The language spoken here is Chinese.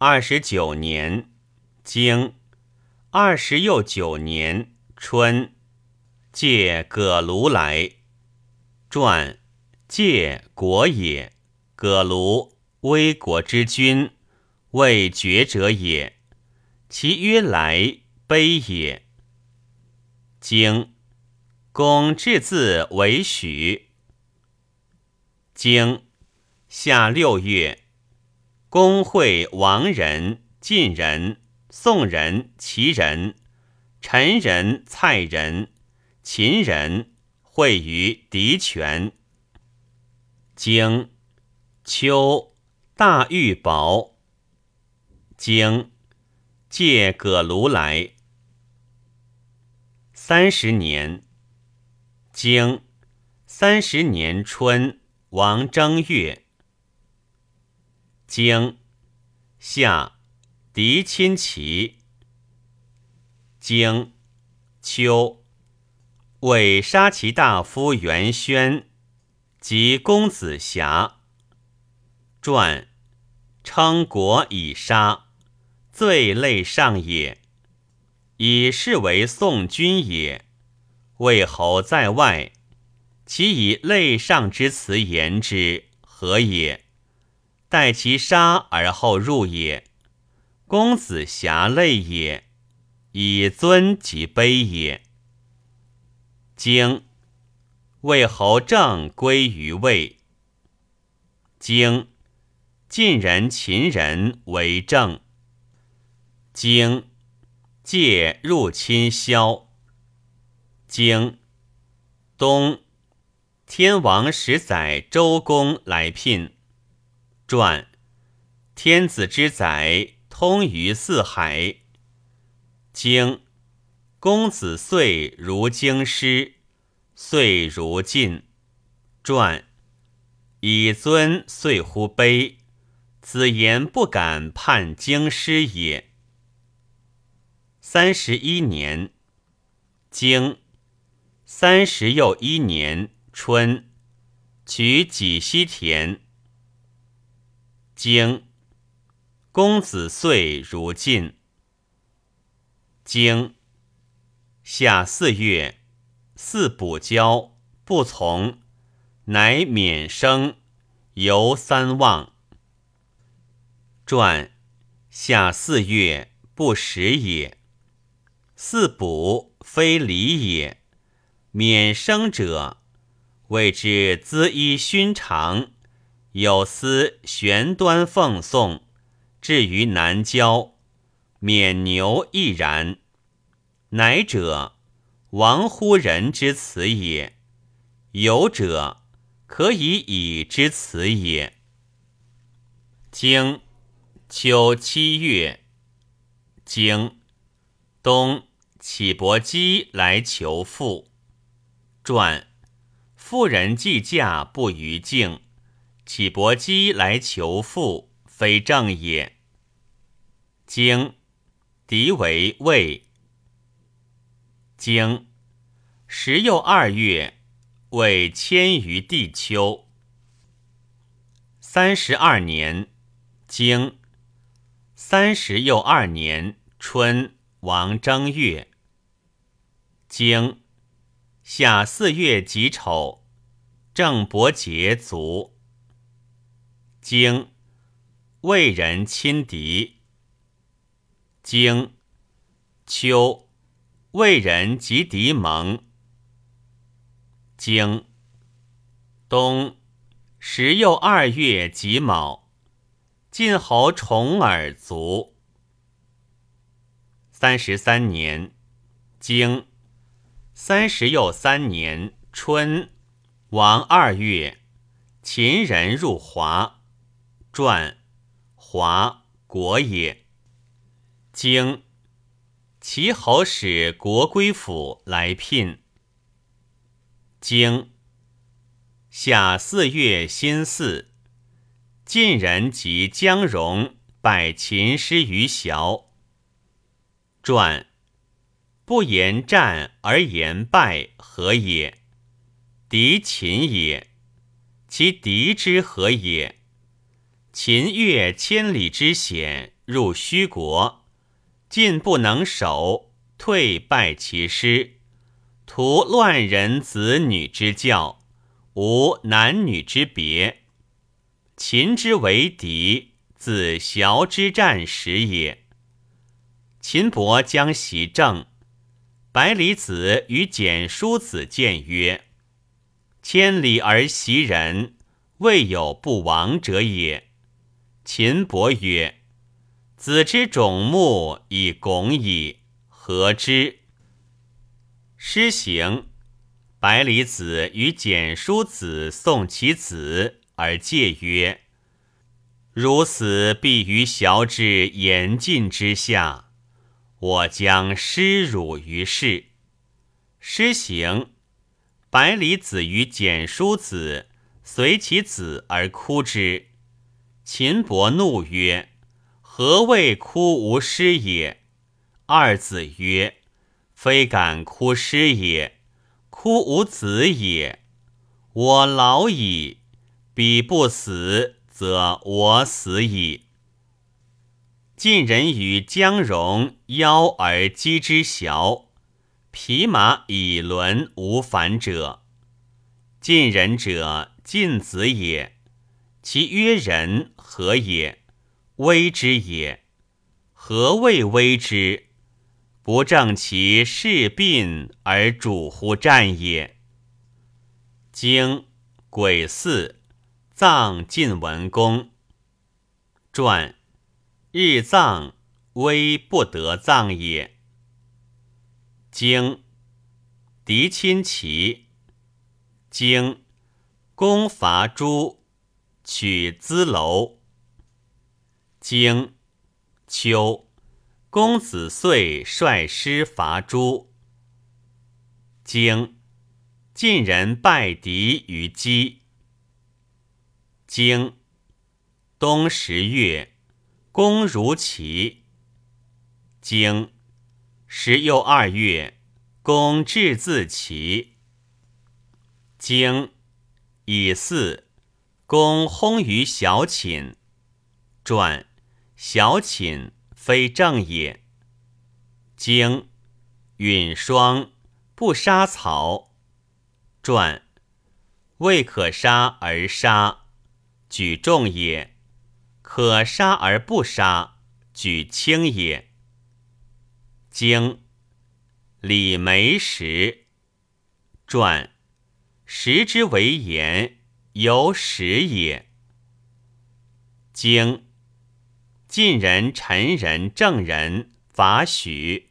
二十九年，经二十又九年春，借葛庐来。传借国也，葛庐危国之君，未绝者也。其曰来，悲也。经公至字为许。经夏六月。公会王人、晋人、宋人、齐人、陈人、蔡人、秦人会于狄泉。经秋，大玉宝。经借葛庐来。三十年，经三十年春，王正月。经夏，狄亲齐。经秋，为杀其大夫元宣及公子瑕。传称国以杀，罪类上也。以是为宋君也。魏侯在外，其以类上之辞言之，何也？待其杀而后入也，公子侠类也，以尊及卑也。经魏侯政归于魏。经晋人、秦人为政。经借入侵萧。经东天王十载周公来聘。传天子之载，通于四海。经公子遂如京师，遂如晋。传以尊遂乎卑，子言不敢叛京师也。三十一年，经三十又一年春，取己西田。经公子遂如晋。经夏四月，四补交不从，乃免生，游三望。传夏四月不食也。四补非礼也，免生者谓之滋衣勋长。有司玄端奉送，至于南郊，免牛亦然。乃者王乎人之辞也，有者可以以之辞也。经秋七月，经冬启伯姬来求妇。传妇人既嫁不于境。起伯姬来求父，非正也。经敌为魏。经时又二月，为迁于地丘。三十二年，经三十又二年春，王正月。经夏四月己丑，郑伯节卒。经魏人亲敌。经秋魏人及敌盟。经冬十又二月己卯，晋侯重耳卒。三十三年，经三十又三年春，王二月，秦人入华。传华国也。经齐侯使国归府来聘。经夏四月辛巳，晋人及姜戎拜秦师于崤。传不言战而言败，何也？敌秦也，其敌之何也？秦越千里之险，入虚国，进不能守，退败其师，图乱人子女之教，无男女之别。秦之为敌，自崤之战始也。秦伯将袭郑，百里子与简叔子谏曰：“千里而袭人，未有不亡者也。”秦伯曰：“子之种木以拱矣，何之？”师行，百里子与简叔子送其子，而戒曰：“如死必于崤之严禁之下，我将失辱于世。”师行，百里子与简叔子随其子而哭之。秦伯怒曰：“何谓哭无师也？”二子曰：“非敢哭师也，哭无子也。我老矣，彼不死，则我死矣。”晋人与姜戎邀而击之崤，匹马以轮无反者。晋人者，晋子也。其曰人何也？威之也。何谓威之？不正其事病而主乎战也。经癸巳，葬晋文公。传日葬，威不得葬也。经狄亲齐。经公伐诸。取资楼。经秋，公子遂率师伐诸。经晋人败敌于姬。经冬十月，公如齐。经十又二月，公至自齐。经乙巳。公薨于小寝，传小寝非正也。经允霜不杀草，传未可杀而杀，举重也；可杀而不杀，举轻也。经李梅石，传食之为言。有始也。经晋人、陈人、郑人伐许。